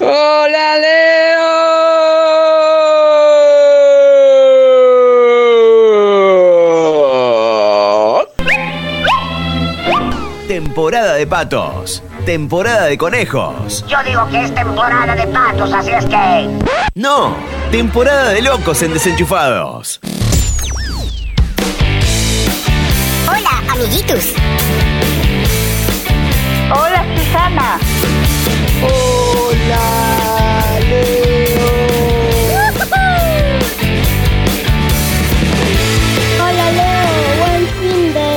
Hola Leo. Temporada de patos. Temporada de conejos. Yo digo que es temporada de patos, así es que... No, temporada de locos en desenchufados. Hola, amiguitos. Hola, Susana. Hola Leo. Hola Leo, buen fin de.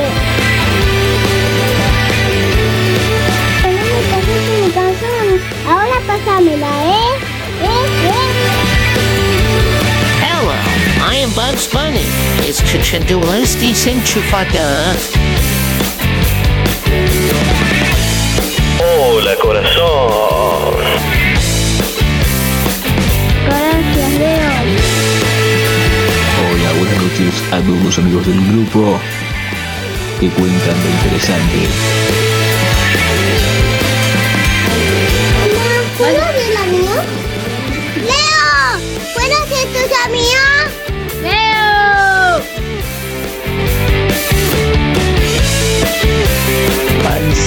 Pero me pasó mi canción. Ahora pásamela, ¿eh? ¿Eh? ¿Eh? Hello, I am Bugs Bunny. Escuchándolas desenchufadas. Hola, corazón. Gracias, Leo. Hola, buenas noches a todos los amigos del grupo que cuentan lo interesante.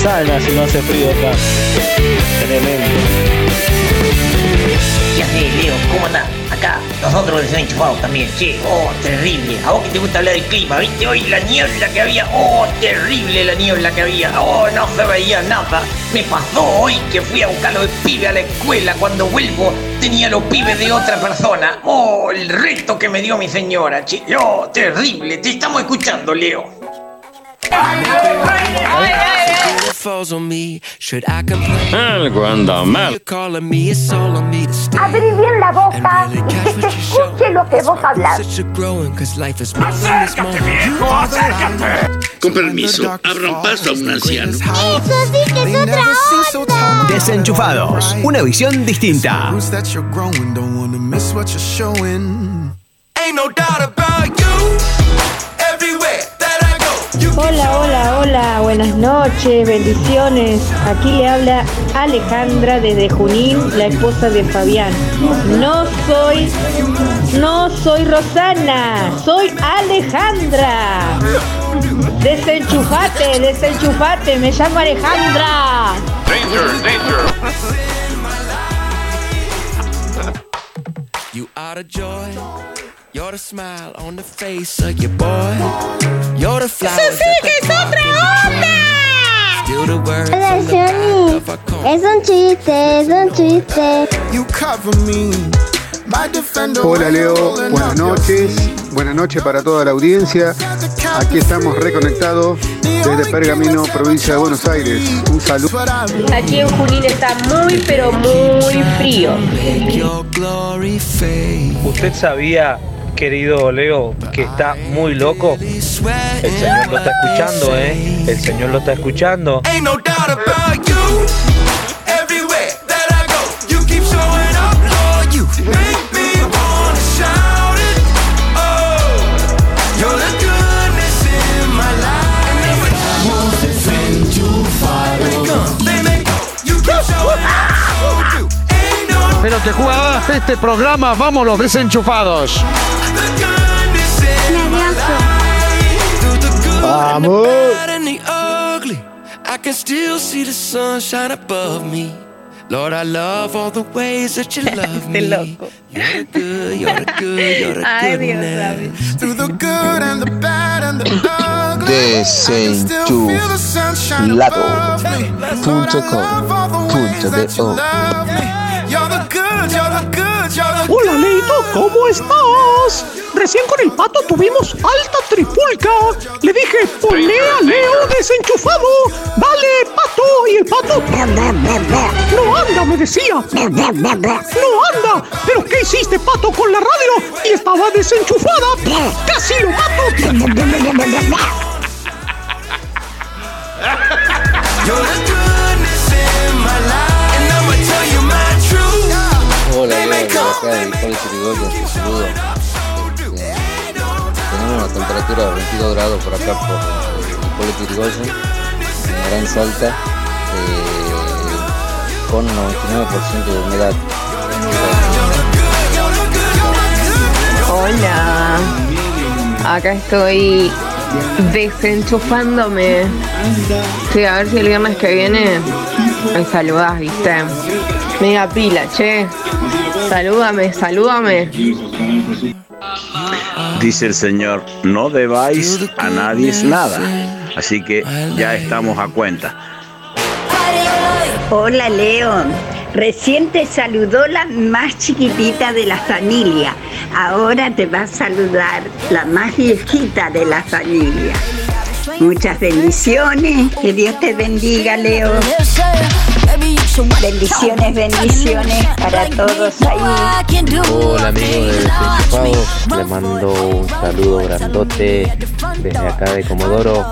Manzana si no hace frío acá. Tremendo. Ya sé, Leo, ¿cómo andás? Acá, nosotros desenchufados también, che, oh, terrible. A vos que te gusta hablar del clima, ¿viste? Hoy la niebla que había, oh, terrible la niebla que había, oh, no se veía nada. Me pasó hoy que fui a buscar los pibes a la escuela, cuando vuelvo tenía los pibes de otra persona. Oh, el reto que me dio mi señora, che, oh, terrible. Te estamos escuchando, Leo. Algo anda mal. Abrí bien la boca y que se escuche lo que vos hablas. Con permiso, abran paso a un anciano. Eso sí que es otra onda. Desenchufados. Una visión distinta. Hola, hola, hola, buenas noches, bendiciones. Aquí le habla Alejandra desde Junín, la esposa de Fabián. No soy, no soy Rosana, soy Alejandra. Desenchufate, desenchufate, me llamo Alejandra. You are the joy. You're the smile on the face of your boy. You're the flowers. ¡Eso sí que es otra onda! Hola, Johnny. Es un chiste, es un chiste. You cover me. Hola Leo, buenas noches, buenas noches para toda la audiencia. Aquí estamos reconectados desde Pergamino, provincia de Buenos Aires. Un saludo. Aquí en Junín está muy, pero muy frío. ¿Usted sabía, querido Leo, que está muy loco? El señor lo está escuchando, ¿eh? El señor lo está escuchando. Pero te jugabas este programa, vamos los desenchufados. Vamos. And the ugly, I can still see the sunshine above me. Lord, I love all the ways that you love me. You're good, you're good, you're Ay, Dios. Through the good and the bad and the ugly, I Hola Leito, ¿cómo estás? Recién con el pato tuvimos alta tripulca. Le dije, ponle a Leo desenchufado. Dale, pato. Y el pato... No anda, me decía. No anda. ¿Pero qué hiciste, pato, con la radio? Y estaba desenchufada. Casi lo mato. Chirigoyen, te saludo. Tenemos una temperatura de 22 grados por acá por el Cole Chirigoyen, en Gran Salta. Eh, con 99% de humedad. Hola. Acá estoy desenchufándome. Sí, a ver si el viernes que viene me saludás, viste. Mega pila, che. Salúdame, salúdame. Dice el Señor, no debáis a nadie nada. Así que ya estamos a cuenta. Hola Leo, recién te saludó la más chiquitita de la familia. Ahora te va a saludar la más viejita de la familia. Muchas bendiciones, que Dios te bendiga Leo. Bendiciones, bendiciones para todos ahí. Hola amigos de Desenchufados, les mando un saludo grandote desde acá de Comodoro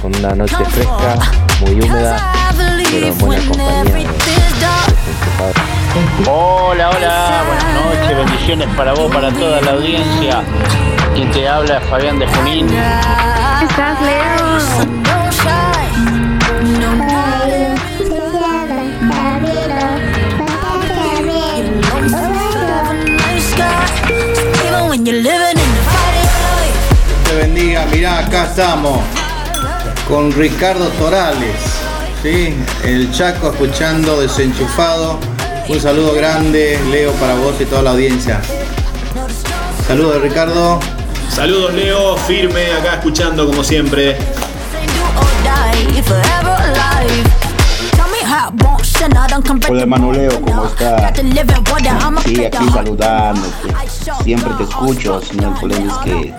con una noche fresca, muy húmeda, pero en buena compañía. Hola, hola, buenas noches, bendiciones para vos, para toda la audiencia. Quien te habla es Fabián de Junín. ¿Estás, Leo? te bendiga. Mirá, acá estamos con Ricardo Torales, ¿sí? el Chaco escuchando desenchufado. Un saludo grande, Leo, para vos y toda la audiencia. Saludos, Ricardo. Saludos Leo, firme acá escuchando como siempre. Hola hermano Leo, ¿cómo estás? Sí, aquí saludándote. Siempre te escucho, sino el problema es que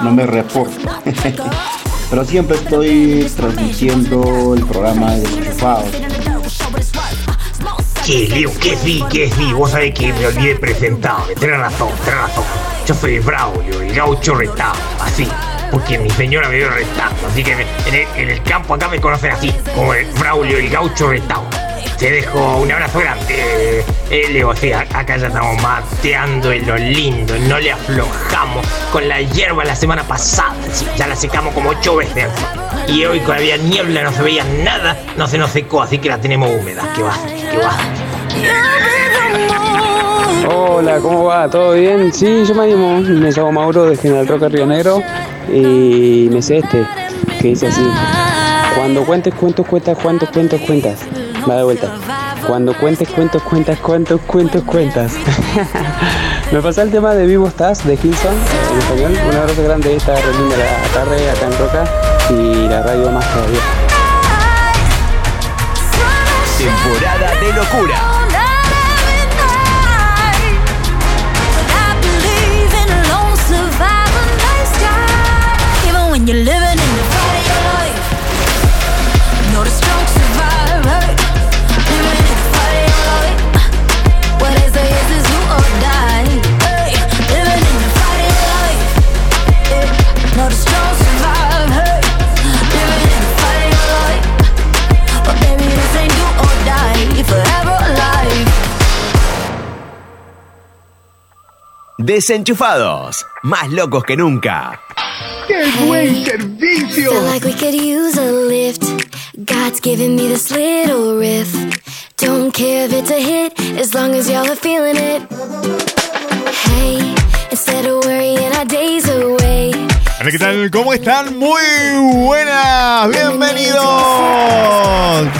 no me reporto. Pero siempre estoy transmitiendo el programa de Desenchufados. Che, Leo, ¿qué sí, qué sí? Vos sabés que me olvidé presentarme. Tenés razón, tenés razón. Yo soy Braulio, el gaucho retado, así. Porque mi señora me vio retando. Así que en, el, campo acá me conocen así, como el Braulio, el gaucho retado. Te dejo un abrazo grande, eh, Leo. Sí, acá ya estamos mateando en lo lindo, no le aflojamos con la hierba la semana pasada. ya la secamos como ocho veces. Y hoy cuando había niebla no se veía nada, no se nos secó, así que la tenemos húmeda. Que va, que va. Hola, ¿cómo va? ¿Todo bien? Sí, yo me animo. Me llamo Mauro de General Roca Río Negro y me sé este, que dice así. Cuando cuentes cuentos, cuentas, cuántos cuentos cuentas. Va de vuelta. Cuando cuentes cuentos, cuentas, cuántos cuentos cuentas. me pasa el tema de Vivo Estás de Hilson en español. Un abrazo grande esta reunión de la tarde acá en Roca y la radio más todavía. Temporada de locura. Even when Desenchufados. Más locos que nunca. ¡Qué buen servicio! Feel like we could use a lift. God's giving me this little riff. Don't care if it's a hit, as long as y'all are feeling it. Hey, instead of worrying our days away. Hola, ¿qué tal? ¿Cómo están? Muy buenas, bienvenidos.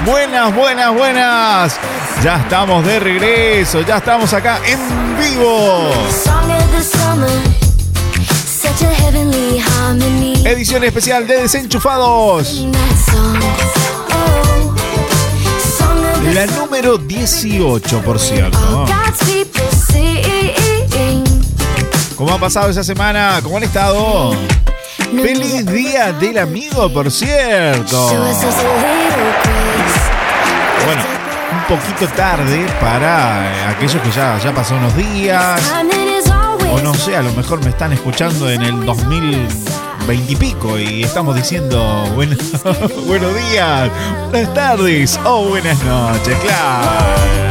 Buenas, buenas, buenas. Ya estamos de regreso, ya estamos acá en vivo. Edición especial de Desenchufados. La número 18, por cierto. ¿Cómo ha pasado esa semana? ¿Cómo han estado? Feliz día del amigo, por cierto. Bueno, un poquito tarde para eh, aquellos que ya, ya pasó unos días. O no sé, a lo mejor me están escuchando en el 2020 y pico y estamos diciendo bueno- buenos días, buenas tardes o buenas noches, claro.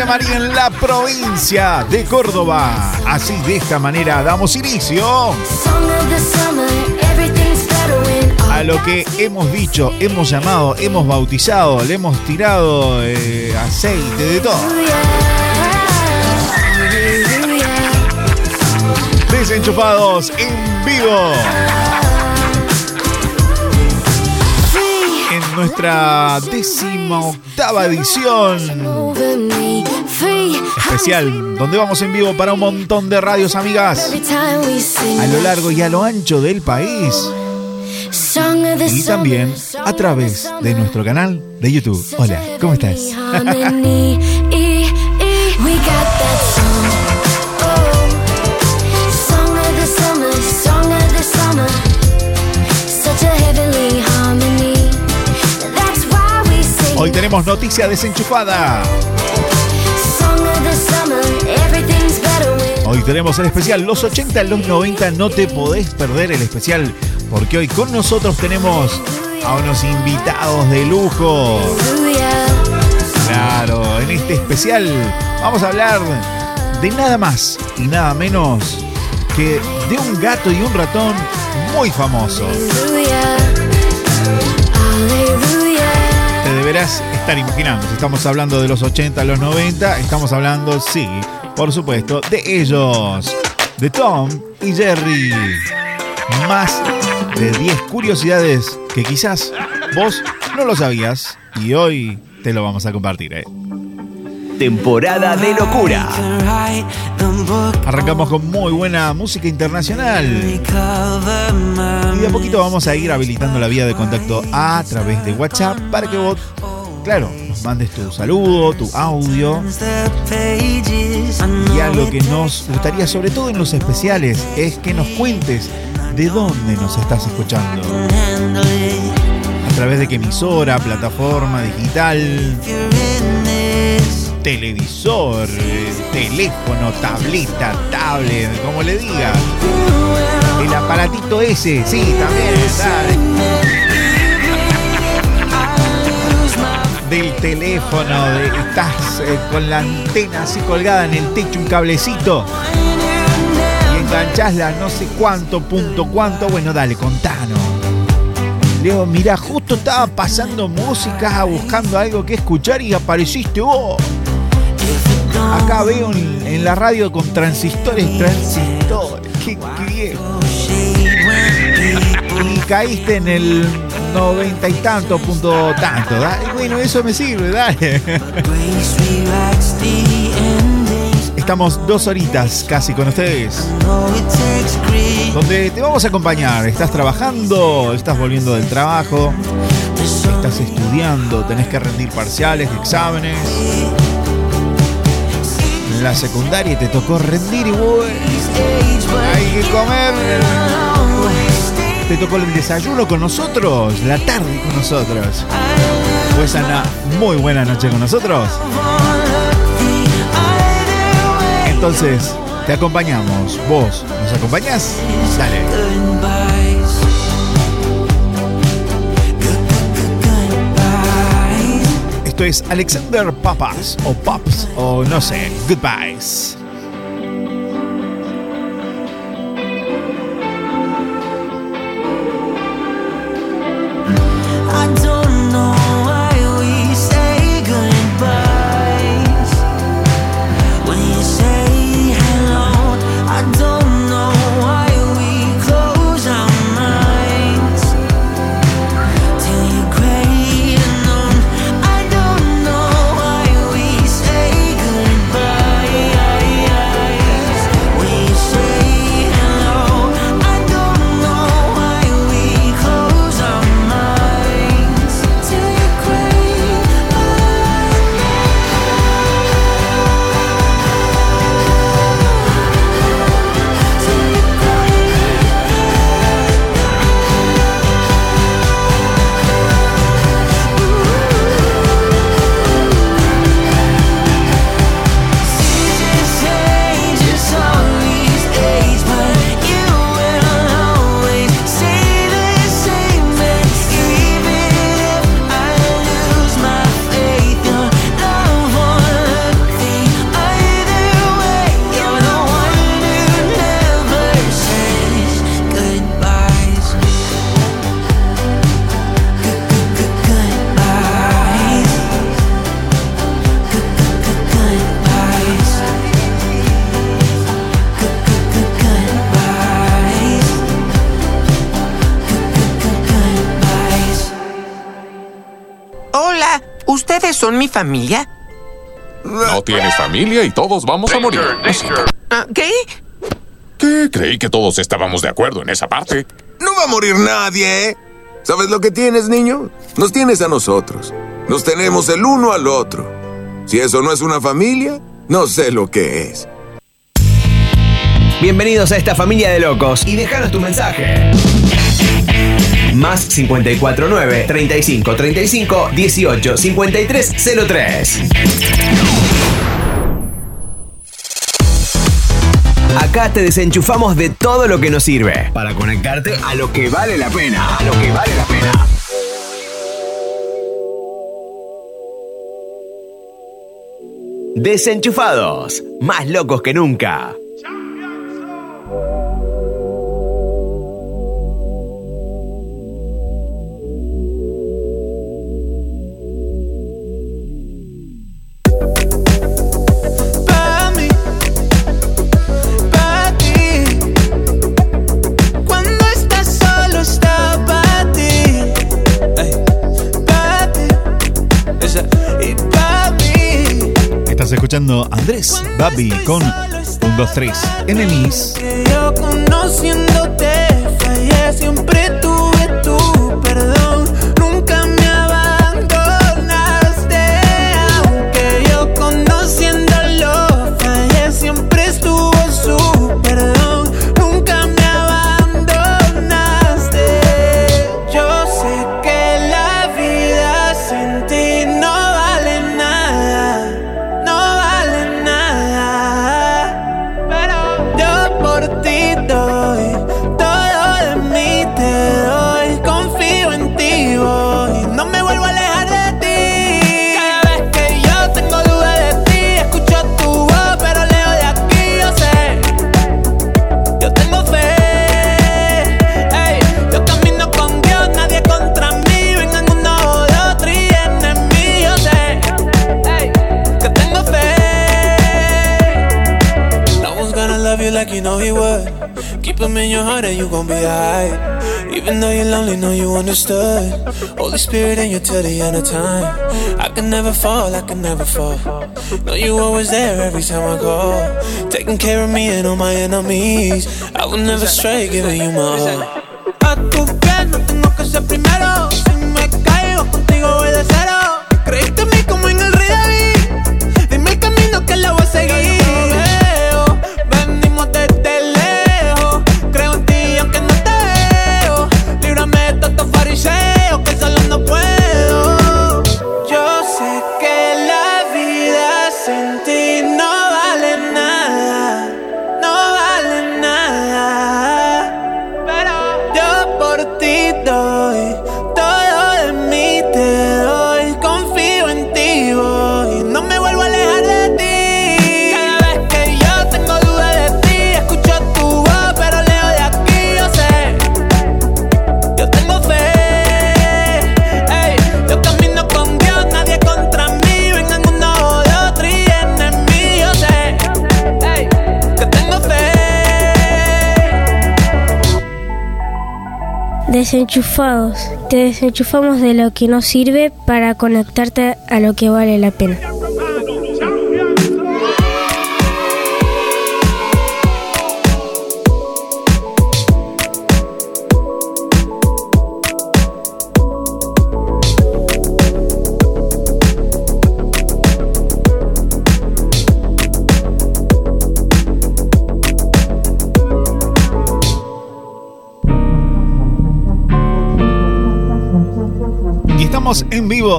Villa María en la provincia de Córdoba. Así de esta manera damos inicio a lo que hemos dicho, hemos llamado, hemos bautizado, le hemos tirado eh, aceite de todo. Desenchufados en vivo. Nuestra décima octava edición especial, donde vamos en vivo para un montón de radios amigas a lo largo y a lo ancho del país y también a través de nuestro canal de YouTube. Hola, ¿cómo estás? Hoy tenemos noticia desenchufada. Hoy tenemos el especial Los 80, los 90. No te podés perder el especial porque hoy con nosotros tenemos a unos invitados de lujo. Claro, en este especial vamos a hablar de nada más y nada menos que de un gato y un ratón muy famoso. Deberás estar imaginando, si estamos hablando de los 80, los 90, estamos hablando, sí, por supuesto, de ellos, de Tom y Jerry. Más de 10 curiosidades que quizás vos no lo sabías y hoy te lo vamos a compartir. ¿eh? Temporada de locura. Arrancamos con muy buena música internacional. Y de a poquito vamos a ir habilitando la vía de contacto a través de WhatsApp para que vos, claro, nos mandes tu saludo, tu audio. Y algo que nos gustaría, sobre todo en los especiales, es que nos cuentes de dónde nos estás escuchando. A través de qué emisora, plataforma digital, televisor, teléfono, tableta, tablet, como le digas. El aparatito ese, sí, también, dale. Del teléfono, estás eh, con la antena así colgada en el techo, un cablecito. Y enganchás la no sé cuánto, punto cuánto. Bueno, dale, contanos. Leo, mira, justo estaba pasando música, buscando algo que escuchar y apareciste vos. Acá veo en, la radio con transistores, transistores. Qué, qué viejo. Y caíste en el noventa y tanto, punto tanto. Dale, bueno, eso me sirve, dale. Estamos dos horitas casi con ustedes. Donde te vamos a acompañar. Estás trabajando, estás volviendo del trabajo, estás estudiando, tenés que rendir parciales, exámenes. La secundaria te tocó rendir y bueno, hay que comer. Te tocó el desayuno con nosotros, la tarde con nosotros. Pues Ana, muy buena noche con nosotros. Entonces, te acompañamos. ¿Vos nos acompañás? Dale. Esto es Alexander Papas o Pops o no sé, Goodbyes. ¿Ustedes son mi familia? No tienes familia y todos vamos a morir. Ah, ¿Qué? ¿Qué? Creí que todos estábamos de acuerdo en esa parte. No va a morir nadie, ¿eh? ¿Sabes lo que tienes, niño? Nos tienes a nosotros. Nos tenemos el uno al otro. Si eso no es una familia, no sé lo que es. Bienvenidos a esta familia de locos y déjanos tu mensaje. Más 549 35 35 18 53 03. Acá te desenchufamos de todo lo que nos sirve para conectarte a lo que vale la pena. A lo que vale la pena. Desenchufados, más locos que nunca. Escuchando Andrés Babi con 1, 2, 3 Enemies. Que yo conociéndote fallé, siempre tuve gon' be alright. Even though you're lonely, know you understood. Holy Spirit in you till the end of time. I can never fall, I can never fall. Know you always there every time I call. Taking care of me and all my enemies. I will never stray, giving you my all. Desenchufados. Te desenchufamos de lo que no sirve para conectarte a lo que vale la pena.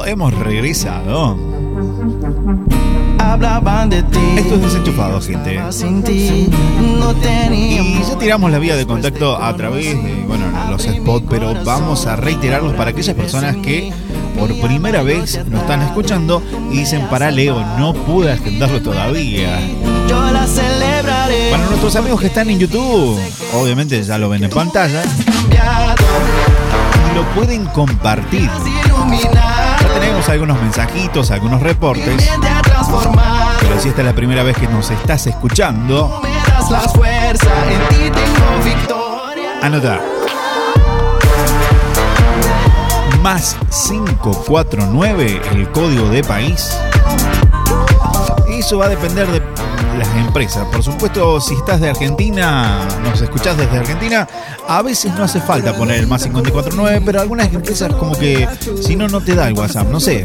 Hemos regresado. Hablaban de ti. Esto es desenchufado, gente. Sin ti no tenía. Y ya tiramos la vía de contacto a través de bueno, los spots, pero vamos a reiterarlos para aquellas personas que por primera vez nos están escuchando y dicen, para Leo, no pude agendarlo todavía. Yo la celebraré. Para nuestros amigos que están en YouTube, obviamente ya lo ven en pantalla, y lo pueden compartir. Algunos mensajitos, algunos reportes. Pero si esta es la primera vez que nos estás escuchando, anota. más 549 el código de país. Eso va a depender de las empresas. Por supuesto, si estás de Argentina, nos escuchás desde Argentina, a veces no hace falta poner el más 549, pero algunas empresas como que si no, no te da el WhatsApp, no sé.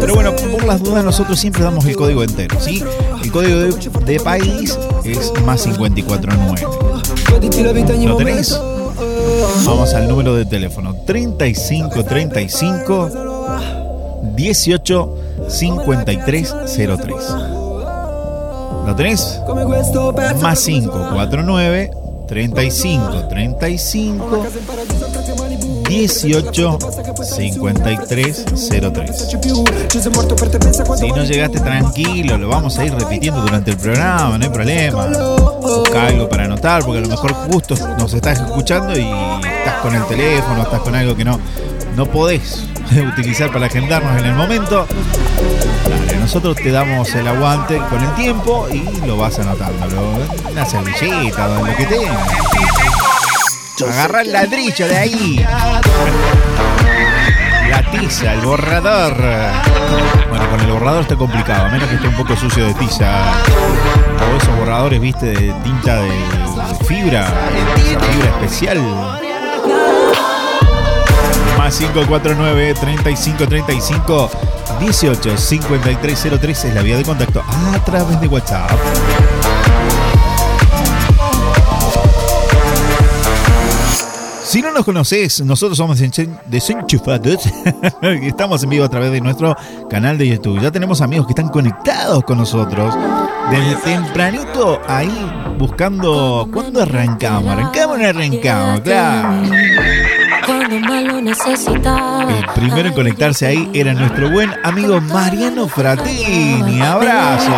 Pero bueno, por las dudas nosotros siempre damos el código entero, ¿sí? El código de, país es más 549. ¿Lo tenés? Vamos al número de teléfono 3535 18 5303. ¿Lo tenés? Más 549 35 35 18 53 03. Si no llegaste tranquilo, lo vamos a ir repitiendo durante el programa, no hay problema. Busca algo para anotar, porque a lo mejor justo nos estás escuchando y estás con el teléfono, estás con algo que no, no podés utilizar para agendarnos en el momento. Dale, nosotros te damos el aguante con el tiempo y lo vas anotando. Lo- Una servilleta, lo que tengas. Agarra el ladrillo de ahí. La tiza, el borrador. Bueno, con el borrador está complicado, a menos que esté un poco sucio de tiza. O esos borradores, viste, de tinta de fibra, esa fibra especial. Más 549 3535 18 5303 es la vía de contacto a través de WhatsApp. Si no nos conoces, nosotros somos Desench- Desenchufados. Estamos en vivo a través de nuestro canal de YouTube. Ya tenemos amigos que están conectados con nosotros. Desde tempranito ahí buscando cuándo arrancamos. Arrancamos o no arrancamos, claro. Cuando más lo necesitaba. El primero en conectarse ahí era nuestro buen amigo Mariano Fratini. Abrazo.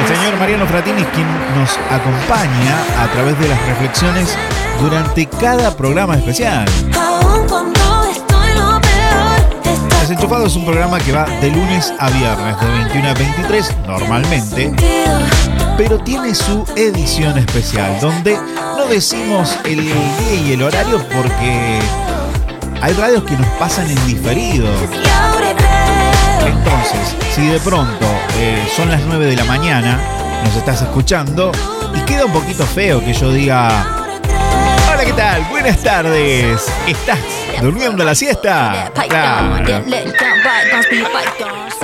El señor Mariano Fratini es quien nos acompaña a través de las reflexiones durante cada programa especial. Desenchufado es un programa que va de lunes a viernes de 21 a 23 normalmente, pero tiene su edición especial donde no decimos el día y el horario porque hay radios que nos pasan en diferido. Entonces, si de pronto eh, son las 9 de la mañana, nos estás escuchando y queda un poquito feo que yo diga, hola, ¿qué tal? Buenas tardes. ¿Estás durmiendo la siesta? Claro.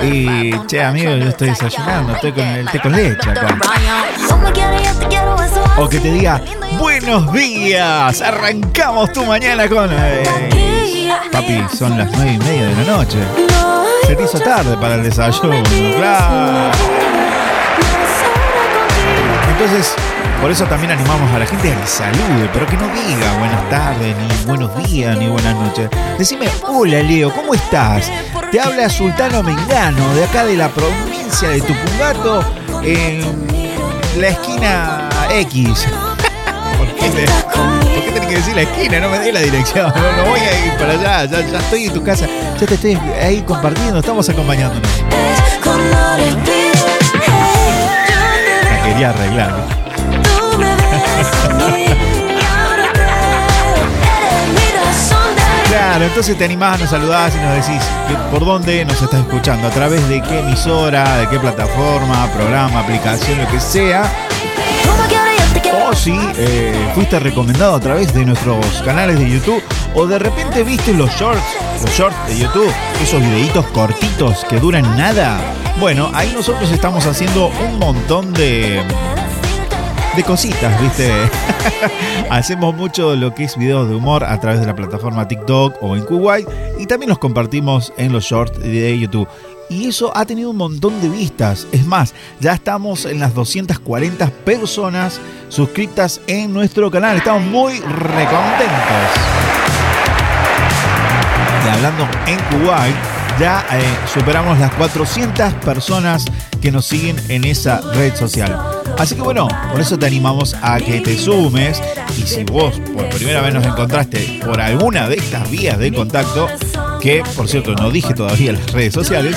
Y, che, amigo, yo estoy desayunando, estoy con el té con leche acá. O que te diga, buenos días, arrancamos tu mañana con... eh, papi, son las nueve y media de la noche. Se te hizo tarde para el desayuno, claro. Entonces, por eso también animamos a la gente a que salude, pero que no diga buenas tardes, ni buenos días, ni buenas noches. Decime, hola Leo, ¿cómo estás? Te habla Sultano Mengano, de acá de la provincia de Tupungato, en la esquina X. ¿Por qué, te- por qué tenés que decir la esquina? No me dé la dirección. No, no voy a ir para allá. Ya, ya estoy en tu casa. Ya te estoy ahí compartiendo. Estamos acompañándonos. La quería arreglar. Claro, entonces te animás, nos saludás y nos decís por dónde nos estás escuchando, a través de qué emisora, de qué plataforma, programa, aplicación, lo que sea. O si eh, fuiste recomendado a través de nuestros canales de YouTube o de repente viste los shorts, los shorts de YouTube, esos videitos cortitos que duran nada. Bueno, ahí nosotros estamos haciendo un montón de de cositas, ¿viste? Hacemos mucho lo que es videos de humor a través de la plataforma TikTok o en Kuwait y también los compartimos en los shorts de YouTube. Y eso ha tenido un montón de vistas. Es más, ya estamos en las 240 personas suscritas en nuestro canal. Estamos muy recontentos. Y hablando en Kuwait, ya eh, superamos las 400 personas que nos siguen en esa red social. Así que bueno, por eso te animamos a que te sumes y si vos por primera vez nos encontraste por alguna de estas vías de contacto, que por cierto no dije todavía las redes sociales,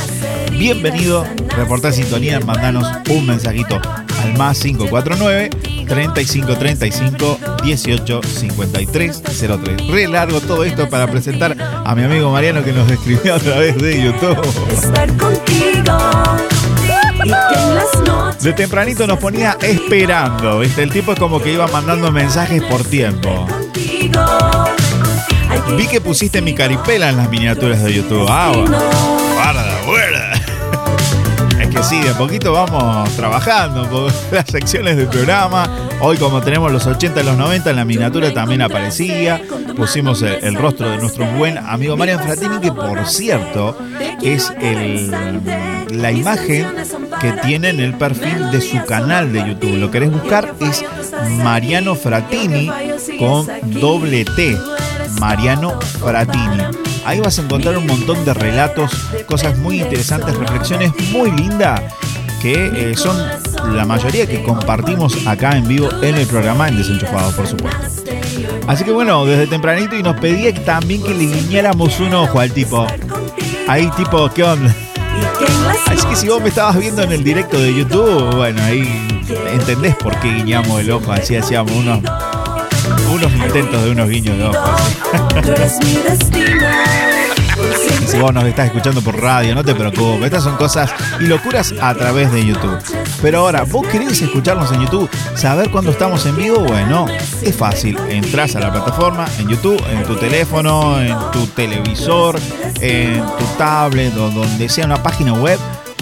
bienvenido, reportar sintonía, mandanos un mensajito al al más 549 3535 18 53 03. Re largo todo esto para presentar a mi amigo Mariano que nos escribió a través de YouTube. Estar contigo. De tempranito nos ponía esperando, ¿viste? El tipo es como que iba mandando mensajes por tiempo. Vi que pusiste mi caripela en las miniaturas de YouTube. Ah, guarda, guarda. Es que sí, de a poquito vamos trabajando por las secciones del programa. Hoy como tenemos los 80 y los 90 en la miniatura también aparecía. Pusimos el, el rostro de nuestro buen amigo Marian Fratini, que por cierto es el, la imagen que tiene en el perfil de su canal de YouTube. Lo querés buscar es Mariano Fratini con doble T. Mariano Fratini. Ahí vas a encontrar un montón de relatos, cosas muy interesantes, reflexiones muy lindas que eh, son la mayoría que compartimos acá en vivo en el programa en Desenchufados, por supuesto. Así que bueno, desde tempranito y nos pedía también que le guiñáramos un ojo al tipo. Ahí tipo, ¿qué onda? Así que si vos me estabas viendo en el directo de YouTube, bueno, ahí entendés por qué guiñamos el ojo, así hacíamos unos, unos intentos de unos guiños de ojo. si vos nos estás escuchando por radio, no te preocupes. Estas son cosas y locuras a través de YouTube. Pero ahora, ¿vos querés escucharnos en YouTube? ¿Saber cuándo estamos en vivo? Bueno, es fácil. Entrás a la plataforma en YouTube, en tu teléfono, en tu televisor, en tu tablet o donde sea una página web.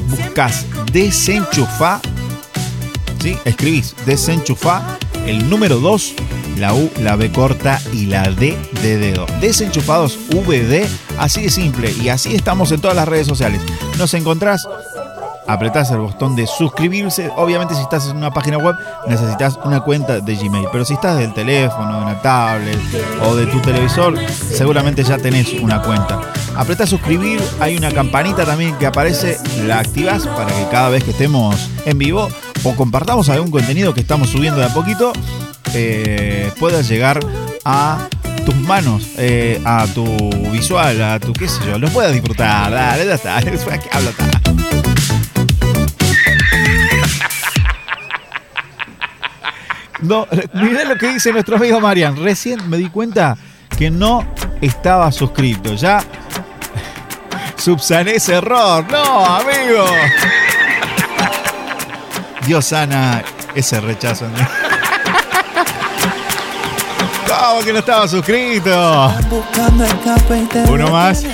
Buscas desenchufa. ¿Sí? Escribís desenchufa, el número 2, la U, la B corta y la D de dedo. Desenchufados VD, así de simple. Y así estamos en todas las redes sociales. Nos encontrás apretás el botón de suscribirse. Obviamente si estás en una página web necesitas una cuenta de Gmail, pero si estás del teléfono, de una tablet o de tu televisor, seguramente ya tenés una cuenta. Apretás suscribir, hay una campanita también que aparece, la activas para que cada vez que estemos en vivo o compartamos algún contenido que estamos subiendo de a poquito, eh, puedas llegar a tus manos, eh, a tu visual, a tu qué sé yo, los puedas disfrutar. Dale, ya está. ¿Qué habla está? No, mirá lo que dice nuestro amigo Marian. Recién me di cuenta que no estaba suscrito. Ya subsané ese error. No, amigo. Dios sana ese rechazo. ¿Cómo que no estaba suscrito? Uno más.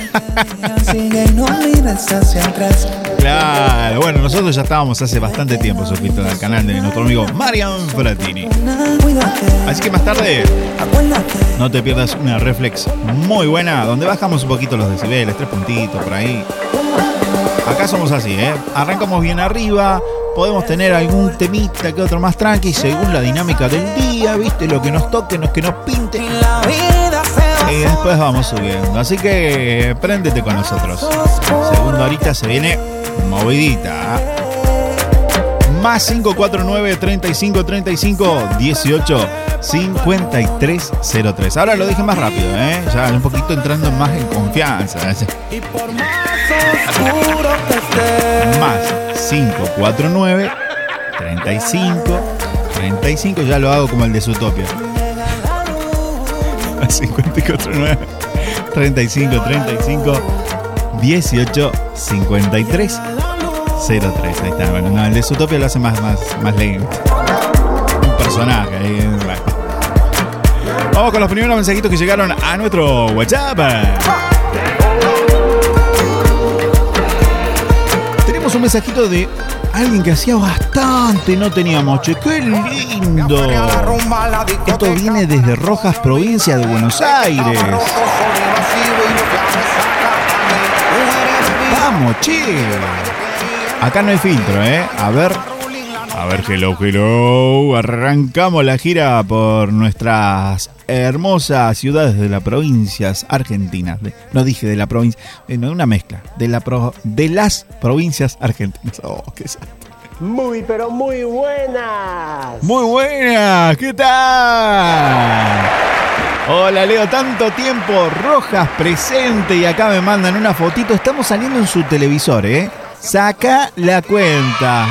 Claro, bueno, nosotros ya estábamos hace bastante tiempo suscritos al canal de nuestro amigo Marian Fratini. Así que más tarde no te pierdas una reflex muy buena donde bajamos un poquito los decibeles, tres puntitos por ahí. Acá somos así, ¿eh? Arrancamos bien arriba, podemos tener algún temita que otro más tranqui según la dinámica del día, ¿viste? Lo que nos toque, lo que nos pinte. Y después vamos subiendo. Así que préndete con nosotros. Segundo ahorita se viene movidita. Más 549 35 35 18 53 03. Ahora lo dije más rápido, ¿eh? Ya un poquito entrando más en confianza. Más 549 35 35. Ya lo hago como el de Zootopia. Más 549 35 35 18 53 03. Ahí está. Bueno, no, el de Zootopia lo hace más, más, más lento. Un personaje. ahí, bueno. Vamos con los primeros mensajitos que llegaron a nuestro WhatsApp. Tenemos un mensajito de alguien que hacía bastante no teníamos. Che, qué lindo. Esto viene desde Rojas, provincia de Buenos Aires. Vamos, che. Acá no hay filtro, ¿eh? A ver. A ver, hello, hello. Arrancamos la gira por nuestras hermosas ciudades de las provincias argentinas. No dije de la provincia, eh, no, una mezcla. De, la pro- de las provincias argentinas. Oh, qué Muy, pero muy buenas. Muy buenas, ¿qué tal? Hola Leo, tanto tiempo, Rojas presente y acá me mandan una fotito. Estamos saliendo en su televisor, ¿eh? Saca la cuenta.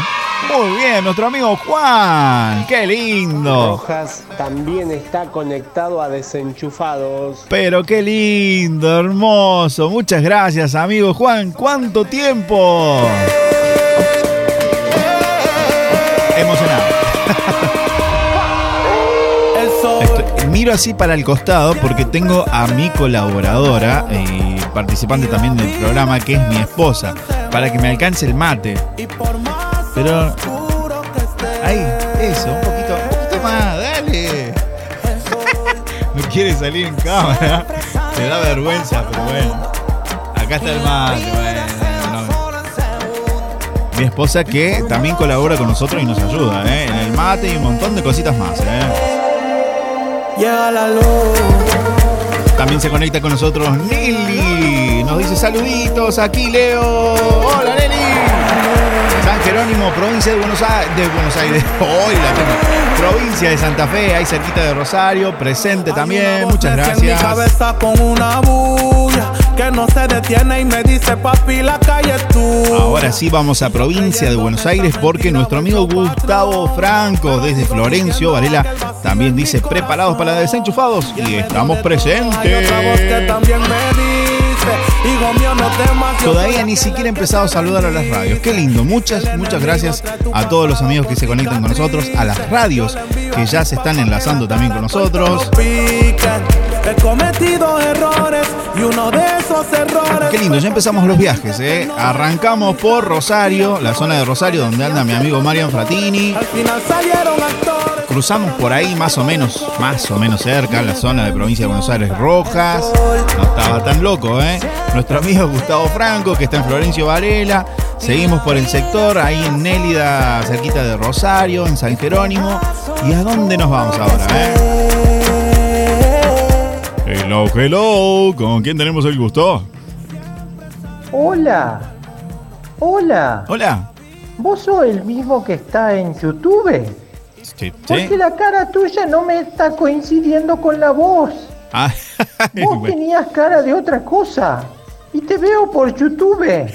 Muy bien, nuestro amigo Juan. Qué lindo. Rojas también está conectado a desenchufados. Pero qué lindo, hermoso. Muchas gracias, amigo Juan. ¿Cuánto tiempo? Emocionado. Estoy- miro así para el costado porque tengo a mi colaboradora y participante también del programa, que es mi esposa, para que me alcance el mate. Pero. Ahí, eso, un poquito, un poquito más, dale. No quiere salir en cámara. Le da vergüenza, pero bueno. Acá está el mate, bueno. no. Mi esposa que también colabora con nosotros y nos ayuda, ¿eh? En el mate y un montón de cositas más, ¿eh? Llega la luz. También se conecta con nosotros Nelly. Nos dice saluditos aquí, Leo. Hola, Nelly. San Jerónimo, provincia de Buenos Aires. De Buenos Aires. Hoy la tengo. Provincia de Santa Fe, ahí cerquita de Rosario. Presente también. Muchas En mi gracias. cabeza con una bulla que no se detiene y me dice papi la calle tú. Ahora sí vamos a provincia de Buenos Aires porque nuestro amigo Gustavo Franco desde Florencio Varela también dice preparados para desenchufados y estamos presentes. que también me dice, hijo mío no temas. Todavía ni siquiera he empezado a saludar a las radios. Qué lindo. Muchas, muchas gracias a todos los amigos que se conectan con nosotros, a las radios que ya se están enlazando también con nosotros. He cometido errores y uno de esos errores. Qué lindo, ya empezamos los viajes, ¿eh? Arrancamos por Rosario, la zona de Rosario donde anda mi amigo Marian Fratini. Al final salieron actores. Cruzamos por ahí más o menos, más o menos cerca, la zona de provincia de Buenos Aires Rojas. No estaba tan loco, ¿eh? Nuestro amigo Gustavo Franco, que está en Florencio Varela. Seguimos por el sector, ahí en Nélida, cerquita de Rosario, en San Jerónimo. ¿Y a dónde nos vamos ahora, eh? Hello, hello. ¿Con quién tenemos el gusto? Hola. Hola. Hola. ¿Vos sos el mismo que está en YouTube? Sí, Porque la cara tuya no me está coincidiendo con la voz. Ah, Vos bueno. tenías cara de otra cosa. Y te veo por YouTube.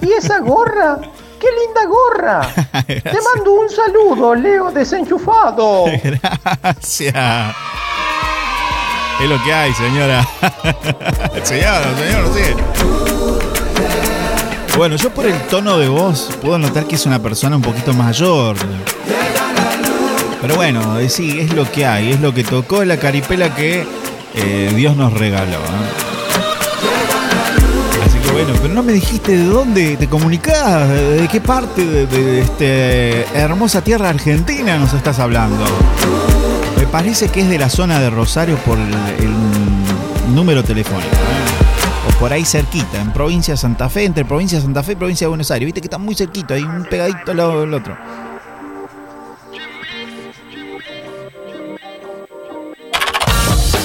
¿Y esa gorra? ¡Qué linda gorra! Te mando un saludo, Leo desenchufado. Gracias. Es lo que hay, señora. señora, señor, sí. Bueno, yo por el tono de voz puedo notar que es una persona un poquito mayor. Pero bueno, sí, es lo que hay, es lo que tocó, es la caripela que eh, Dios nos regaló. ¿no? Bueno, pero no me dijiste de dónde te comunicás, de, qué parte de, este hermosa tierra argentina nos estás hablando. Me parece que es de la zona de Rosario por el, número telefónico. ¿eh? O por ahí cerquita, en provincia de Santa Fe, entre provincia de Santa Fe y provincia de Buenos Aires. Viste que está muy cerquito, ahí un pegadito al lado del otro.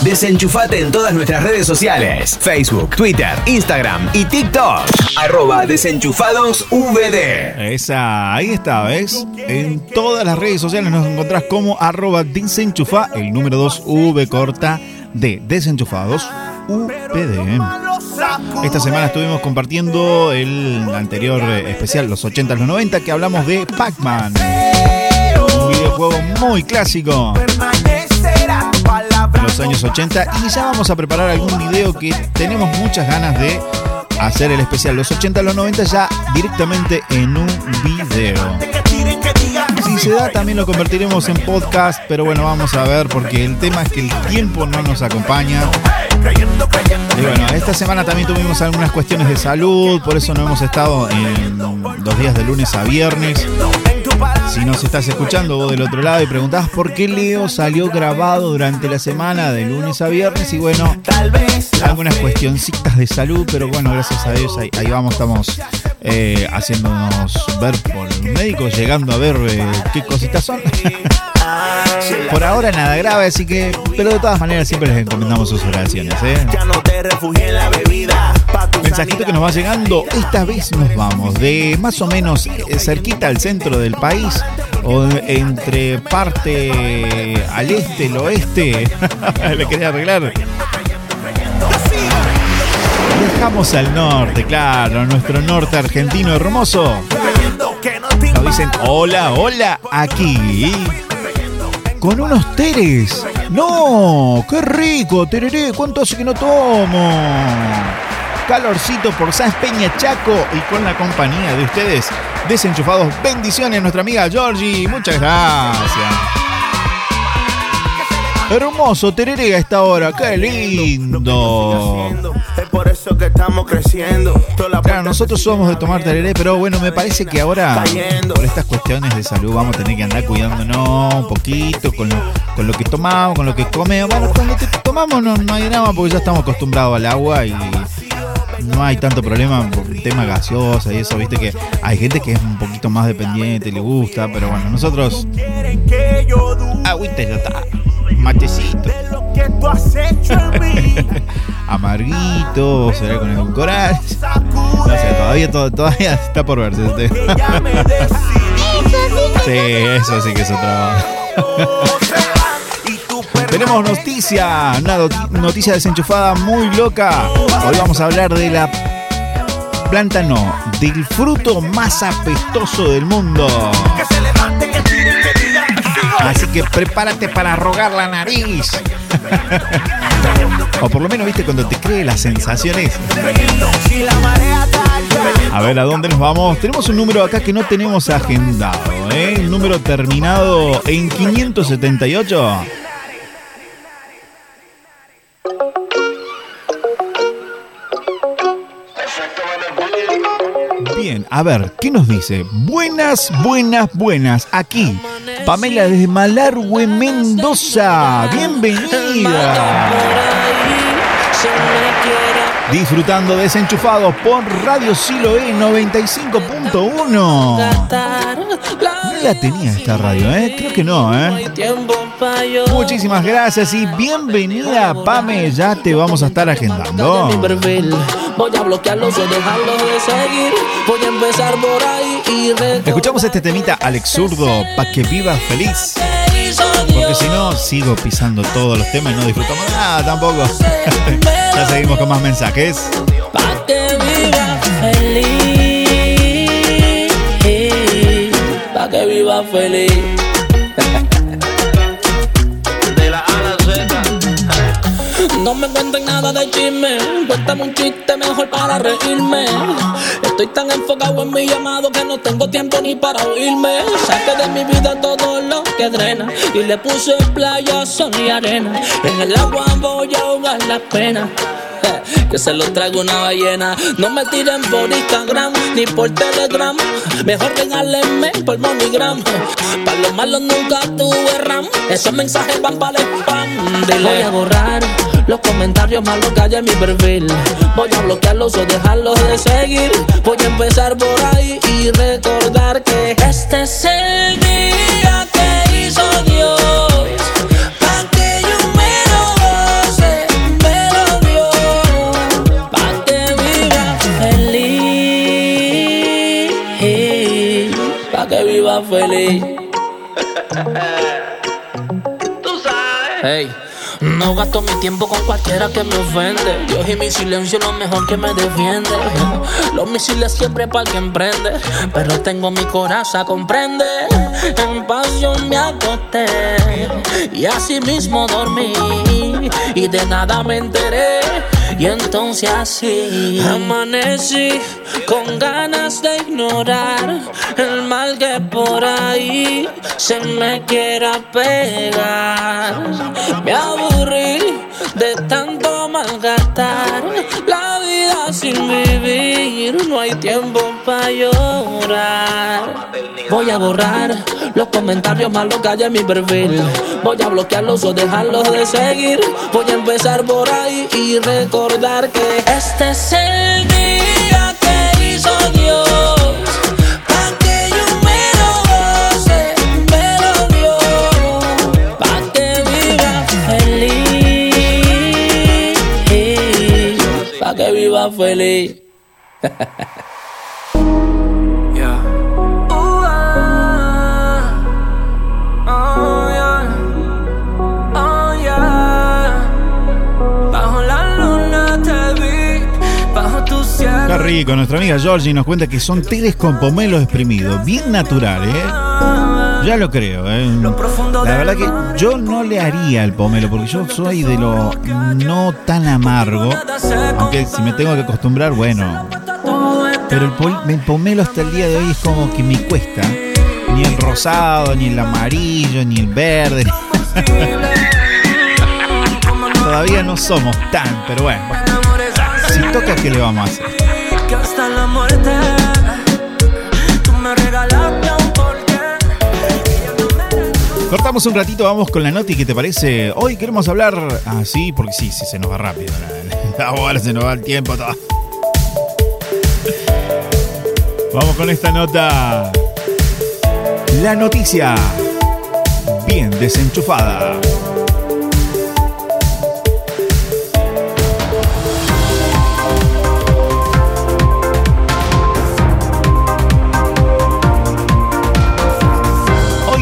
Desenchufate en todas nuestras redes sociales: Facebook, Twitter, Instagram y TikTok. Arroba desenchufadosvd. Esa, ahí está, ¿ves? En todas las redes sociales nos encontrás como arroba desenchufa, el número 2 V corta de desenchufados UPD. Esta semana estuvimos compartiendo el anterior eh, especial, los 80 los 90, que hablamos de Pac-Man. Un videojuego muy clásico los años 80 y ya vamos a preparar algún video que tenemos muchas ganas de hacer el especial los 80 los 90 ya directamente en un video. Si se da también lo convertiremos en podcast, pero bueno, vamos a ver porque el tema es que el tiempo no nos acompaña. Y bueno, esta semana también tuvimos algunas cuestiones de salud, por eso no hemos estado en los días de lunes a viernes. Si nos estás escuchando vos del otro lado y preguntás por qué Leo salió grabado durante la semana de lunes a viernes y bueno, algunas cuestioncitas de salud, pero bueno, gracias a Dios ahí, vamos, estamos eh, haciéndonos ver por el médico, llegando a ver eh, qué cositas son. por ahora nada grave, así que, pero de todas maneras siempre les encomendamos sus oraciones. ¿eh? Ya no te refugies en la bebida. Mensajito que nos va llegando, esta vez nos vamos de más o menos eh, cerquita al centro del país o entre parte al este, el oeste. Le quería arreglar. Viajamos al norte, claro, nuestro norte argentino hermoso. nos dicen hola, hola, aquí. Con unos teres. No, qué rico, tereré, ¿cuánto hace que no tomo? Calorcito por Sans Peña Chaco y con la compañía de ustedes, desenchufados. Bendiciones, nuestra amiga Georgie. Muchas gracias. Hermoso tereré a esta hora, qué lindo. Es por eso que estamos creciendo. Toda la Claro, nosotros somos de tomar tereré, pero bueno, me parece que ahora, por estas cuestiones de salud, vamos a tener que andar cuidándonos un poquito con lo, con lo que tomamos, con lo que comemos. Bueno, con lo que tomamos no, no hay nada porque ya estamos acostumbrados al agua y no hay tanto problema por el tema gaseosa y eso, viste que hay gente que es un poquito más dependiente, le gusta, pero bueno, nosotros... Agüita y ya está. Matecito. Amarguito, será con edulcorar. No sé, todavía, to- todavía está por verse este. Sí, eso sí que es otra. Tenemos noticia, una noti- noticia desenchufada muy loca. Hoy vamos a hablar de la planta, no, del fruto más apestoso del mundo. Así que prepárate para rogar la nariz. o por lo menos, viste, cuando te cree las sensaciones. A ver, ¿a dónde nos vamos? Tenemos un número acá que no tenemos agendado, ¿eh? El número terminado en 578. Bien, a ver, ¿qué nos dice? Buenas, buenas, buenas. Aquí, Pamela desde Malargüe, Mendoza. Bienvenida. Disfrutando desenchufados por Radio Siloe 95.1. No la tenía esta radio, ¿eh? Creo que no, ¿eh? Muchísimas gracias y bienvenida, Pame. Ya te vamos a estar agendando. Voy a bloquearlos o dejarlos de seguir. Voy a empezar por ahí y re- Escuchamos este temita Alex Zurdo, pa' que vivas feliz. Porque si no, sigo pisando todos los temas y no disfrutamos nada tampoco. ya seguimos con más mensajes. Pa' que viva feliz. Pa' que viva feliz. No me cuenten nada de chisme. Cuéntame un chiste mejor para reírme. Estoy tan enfocado en mi llamado que no tengo tiempo ni para oírme. Saqué de mi vida todo lo que drena. Y le puse playa, sol y arena. En el agua voy a ahogar las penas. Que se lo traigo una ballena. No me tiren por Instagram ni por Telegram. Mejor regálenme por MoneyGram. Para los malos nunca tuve RAM. Esos mensajes van para el spam. Voy a borrar los comentarios malos que hay en mi perfil. Voy a bloquearlos o dejarlos de seguir. Voy a empezar por ahí y recordar que este es el día que hizo Dios. Pa' que yo me lo goce, me lo dio. Pa' que viva feliz. Pa' que viva feliz. Hey. No gasto mi tiempo con cualquiera que me ofende. Dios y mi silencio lo mejor que me defiende. Los misiles siempre para el que emprende. Pero tengo mi coraza, comprende. En pasión me acosté. Y así mismo dormí. Y de nada me enteré. Y entonces así amanecí con ganas de ignorar el mal que por ahí se me quiera pegar. Me aburrí de tanto malgastar sin vivir. No hay tiempo para llorar. Voy a borrar los comentarios malos que hay en mi perfil. Voy a bloquearlos o dejarlos de seguir. Voy a empezar por ahí y recordar que este es el día viva feliz. Oh, yeah. Oh, yeah. Bajo la luna te vi, bajo tu cielo. Qué rico. Nuestra amiga Georgie nos cuenta que son teles con pomelo exprimido. Bien natural, ¿eh? Ya lo creo, ¿eh? La verdad que yo no le haría el pomelo porque yo soy de lo no tan amargo. Aunque si me tengo que acostumbrar, bueno. Pero el, pol- el pomelo hasta el día de hoy es como que me cuesta. Ni el rosado, ni el amarillo, ni el verde. Todavía no somos tan, pero bueno. Si toca, ¿qué le vamos a hacer? Que hasta la muerte Cortamos un ratito, vamos con la noti, ¿qué te parece? Hoy queremos hablar. Ah, sí, porque sí, sí, se nos va rápido. La, se nos va el tiempo. Vamos con esta nota. La noticia. Bien desenchufada.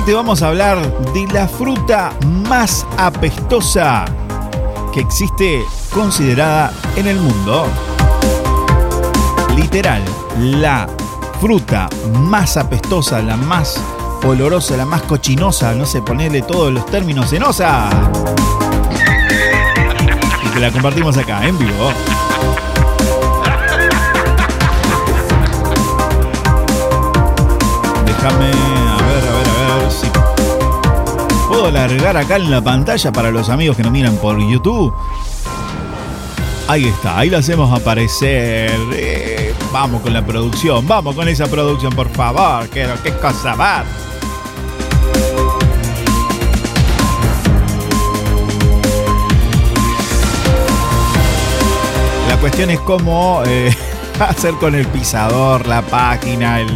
Te vamos a hablar de la fruta más apestosa que existe considerada en el mundo. Literal, la fruta más apestosa, la más olorosa, la más cochinosa, no sé, ponerle todos los términos en osa. Y te la compartimos acá, en vivo. Déjame, puedo largar acá en la pantalla para los amigos que nos miran por YouTube. Ahí está, ahí lo hacemos aparecer. Eh, vamos con la producción, vamos con esa producción, por favor. ¿Qué, qué cosa va? La cuestión es cómo eh, hacer con el pisador, la página, el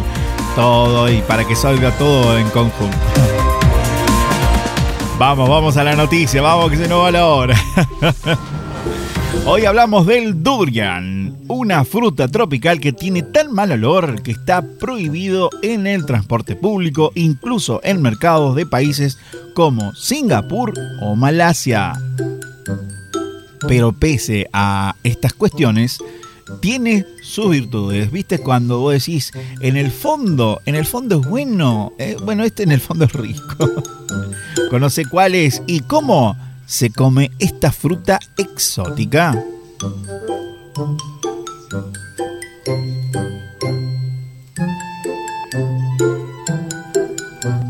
todo y para que salga todo en conjunto. Vamos, vamos a la noticia, vamos que se nos va la hora. Hoy hablamos del durian, una fruta tropical que tiene tan mal olor que está prohibido en el transporte público, incluso en mercados de países como Singapur o Malasia. Pero pese a estas cuestiones, tiene sus virtudes. ¿Viste? Cuando vos decís, en el fondo, en el fondo es bueno. eh, bueno, este en el fondo es rico. Conoce cuál es y cómo se come esta fruta exótica.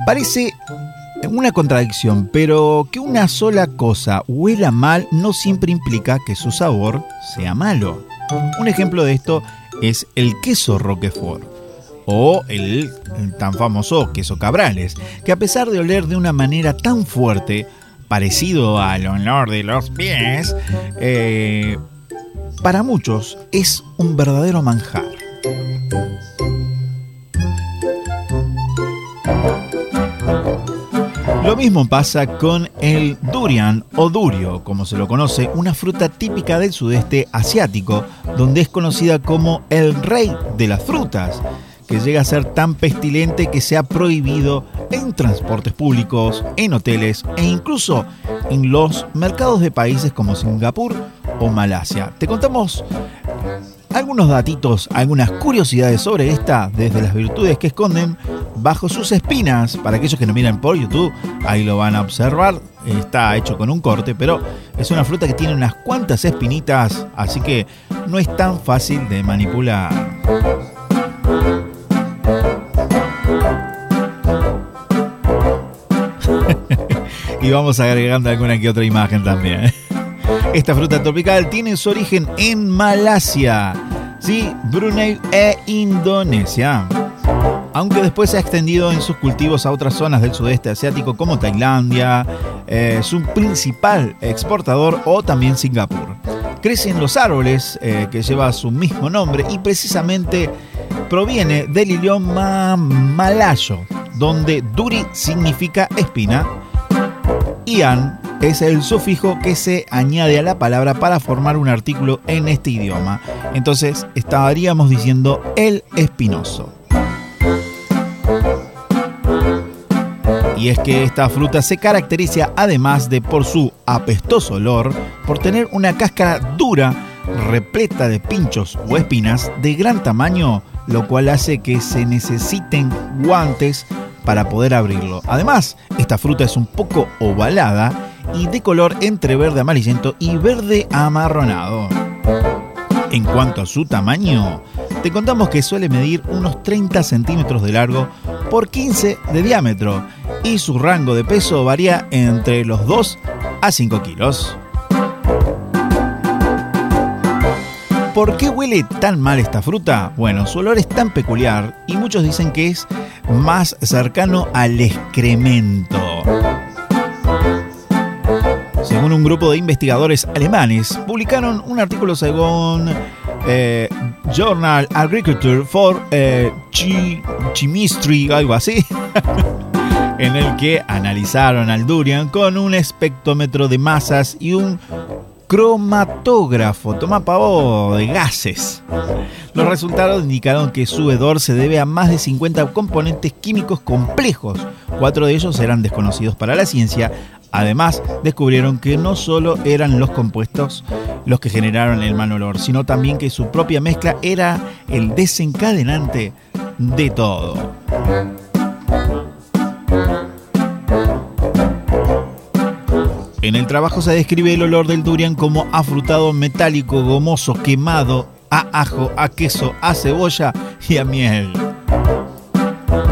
Parece una contradicción, pero que una sola cosa huela mal no siempre implica que su sabor sea malo. Un ejemplo de esto es el queso Roquefort o el tan famoso queso Cabrales, que a pesar de oler de una manera tan fuerte, parecido al olor de los pies, eh, para muchos es un verdadero manjar. Lo mismo pasa con el durian o durio, como se lo conoce, una fruta típica del sudeste asiático, donde es conocida como el rey de las frutas, que llega a ser tan pestilente que se ha prohibido en transportes públicos, en hoteles e incluso en los mercados de países como Singapur o Malasia. Te contamos algunos datitos, algunas curiosidades sobre esta, desde las virtudes que esconden bajo sus espinas. Para aquellos que no miran por YouTube, ahí lo van a observar. Está hecho con un corte, pero es una fruta que tiene unas cuantas espinitas, así que no es tan fácil de manipular. y vamos agregando alguna que otra imagen también. Esta fruta tropical tiene su origen en Malasia, ¿sí? Brunei e Indonesia. Aunque después se ha extendido en sus cultivos a otras zonas del sudeste asiático como Tailandia, eh, su principal exportador o también Singapur. Crece en los árboles eh, que lleva su mismo nombre y precisamente proviene del idioma malayo, donde duri significa espina Ian es el sufijo que se añade a la palabra para formar un artículo en este idioma. Entonces estaríamos diciendo el espinoso. Y es que esta fruta se caracteriza además de por su apestoso olor, por tener una cáscara dura repleta de pinchos o espinas de gran tamaño, lo cual hace que se necesiten guantes para poder abrirlo. Además, esta fruta es un poco ovalada y de color entre verde amarillento y verde amarronado. En cuanto a su tamaño, te contamos que suele medir unos 30 centímetros de largo por 15 de diámetro y su rango de peso varía entre los 2 a 5 kilos. ¿Por qué huele tan mal esta fruta? Bueno, su olor es tan peculiar y muchos dicen que es más cercano al excremento. Un grupo de investigadores alemanes, publicaron un artículo según eh, Journal Agriculture for eh, Chemistry, algo así, en el que analizaron al durian con un espectrómetro de masas y un cromatógrafo, toma pavo de gases. Los resultados indicaron que su hedor se debe a más de 50 componentes químicos complejos. Cuatro de ellos eran desconocidos para la ciencia. Además, descubrieron que no solo eran los compuestos los que generaron el mal olor, sino también que su propia mezcla era el desencadenante de todo. En el trabajo se describe el olor del durian como afrutado, metálico, gomoso, quemado, a ajo, a queso, a cebolla y a miel.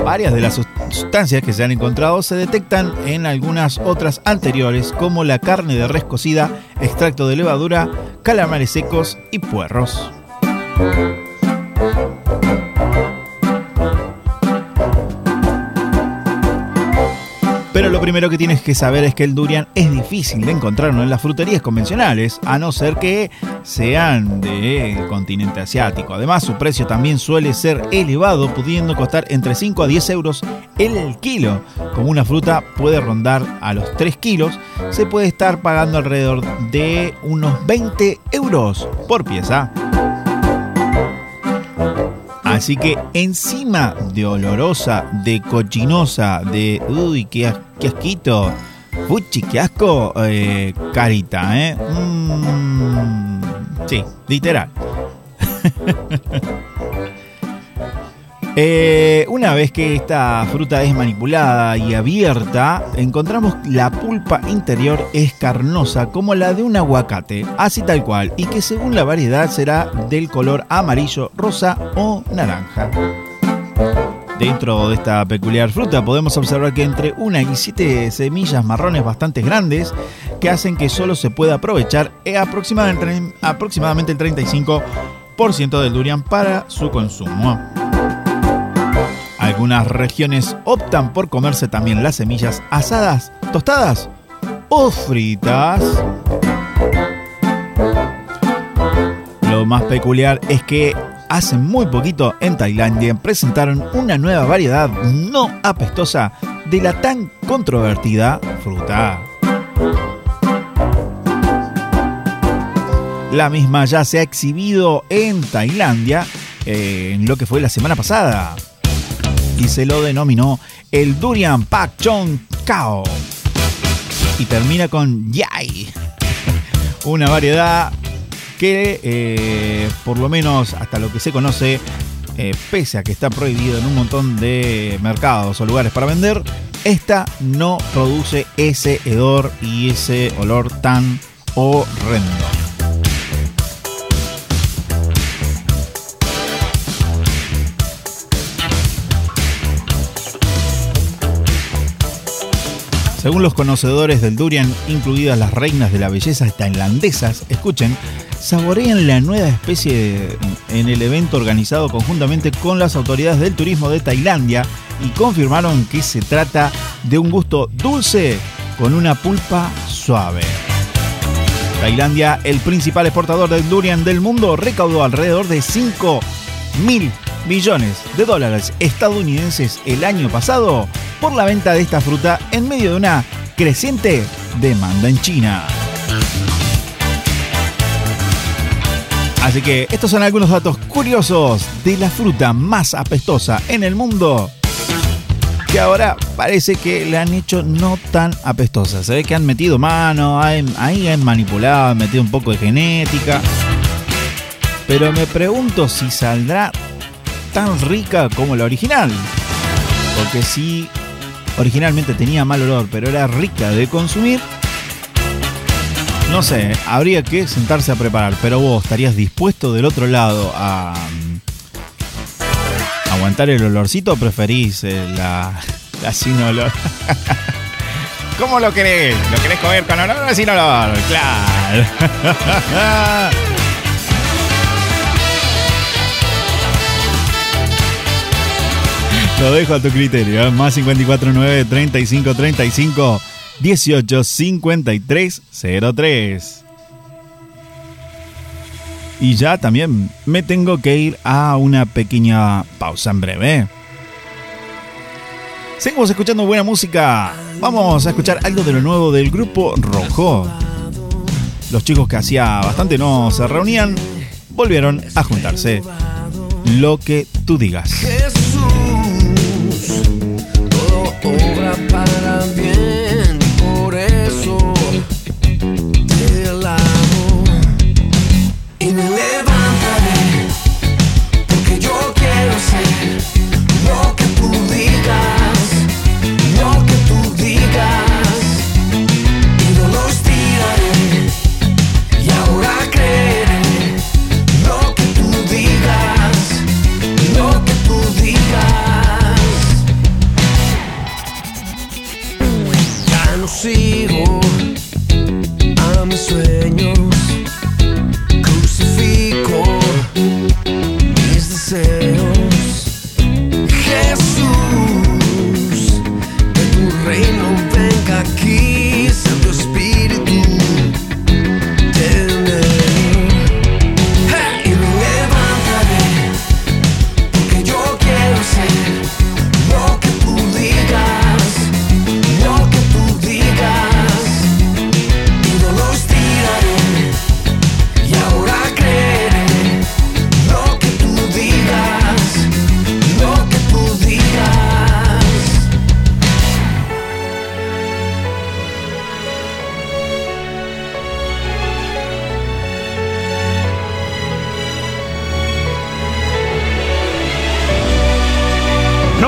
Varias de las sustancias que se han encontrado se detectan en algunas otras anteriores, como la carne de res cocida, extracto de levadura, calamares secos y puerros. Lo primero que tienes que saber es que el durian es difícil de encontrarlo en las fruterías convencionales, a no ser que sean del continente asiático. Además, su precio también suele ser elevado, pudiendo costar entre 5 a 10 euros el kilo. Como una fruta puede rondar a los 3 kilos, se puede estar pagando alrededor de unos 20 euros por pieza. Así que encima de olorosa, de cochinosa, de uy, qué, as- qué asquito, fuchi, qué asco, eh, carita, ¿eh? Mm, sí, literal. Eh, una vez que esta fruta es manipulada y abierta, encontramos la pulpa interior es carnosa como la de un aguacate, así tal cual, y que según la variedad será del color amarillo, rosa o naranja. Dentro de esta peculiar fruta podemos observar que entre una y siete semillas marrones bastante grandes que hacen que solo se pueda aprovechar eh, aproximadamente, aproximadamente el 35% del durian para su consumo. Algunas regiones optan por comerse también las semillas asadas, tostadas o fritas. Lo más peculiar es que hace muy poquito en Tailandia presentaron una nueva variedad no apestosa de la tan controvertida fruta. La misma ya se ha exhibido en Tailandia eh, en lo que fue la semana pasada y se lo denominó el Durian Pak Chong Kao. Y termina con Yai, una variedad que eh, por lo menos hasta lo que se conoce, eh, pese a que está prohibido en un montón de mercados o lugares para vender, esta no produce ese hedor y ese olor tan horrendo. Según los conocedores del durian, incluidas las reinas de la belleza tailandesas, escuchen, saborean la nueva especie en el evento organizado conjuntamente con las autoridades del turismo de Tailandia y confirmaron que se trata de un gusto dulce con una pulpa suave. Tailandia, el principal exportador del durian del mundo, recaudó alrededor de 5 mil millones de dólares estadounidenses el año pasado por la venta de esta fruta en medio de una creciente demanda en China. Así que estos son algunos datos curiosos de la fruta más apestosa en el mundo. Que ahora parece que la han hecho no tan apestosa. Se ve que han metido mano, ahí han manipulado, han metido un poco de genética. pero me pregunto si saldrá tan rica como la original. Porque si originalmente tenía mal olor, pero era rica de consumir, no sé, habría que sentarse a preparar. Pero vos estarías dispuesto del otro lado a mm, aguantar el olorcito o preferís eh, la, la sin olor. ¿Cómo lo querés? ¿Lo querés comer con olor o sin olor? Claro. Lo dejo a tu criterio. ¿eh? Más 549 35 35 18 53 03. Y ya también me tengo que ir a una pequeña pausa en breve. Seguimos escuchando buena música. Vamos a escuchar algo de lo nuevo del grupo Rojo. Los chicos que hacía bastante no se reunían volvieron a juntarse. Lo que tú digas. Para bien,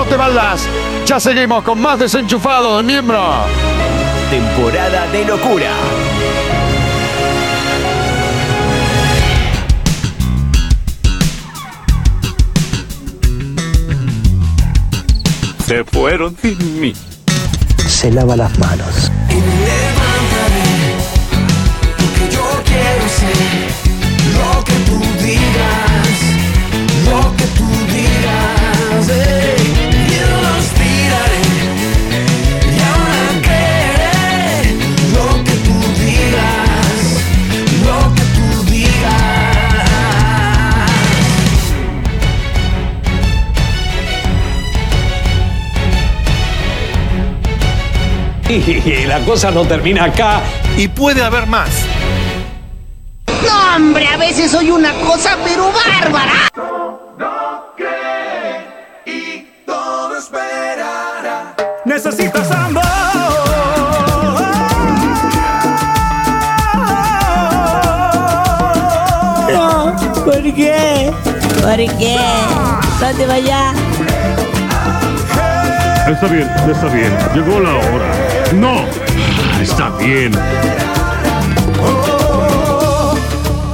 te valdas, ya seguimos con más desenchufados de miembro. Temporada de locura. Se fueron sin mí. Se lava las manos. Porque yo quiero ser lo que tú digas, lo que Y la cosa no termina acá. Y puede haber más. No, hombre, a veces soy una cosa, pero bárbara. Todo esperará. Necesitas amor. No, ¿por qué? ¿Por qué? No te vayas. Está bien, está bien. Llegó la hora. No. Está bien.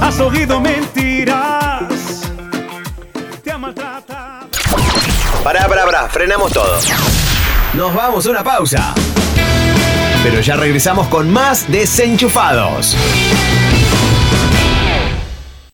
Has oído mentiras. Te ha maltratado. Pará, pará, pará, frenamos todo. Nos vamos a una pausa. Pero ya regresamos con más desenchufados.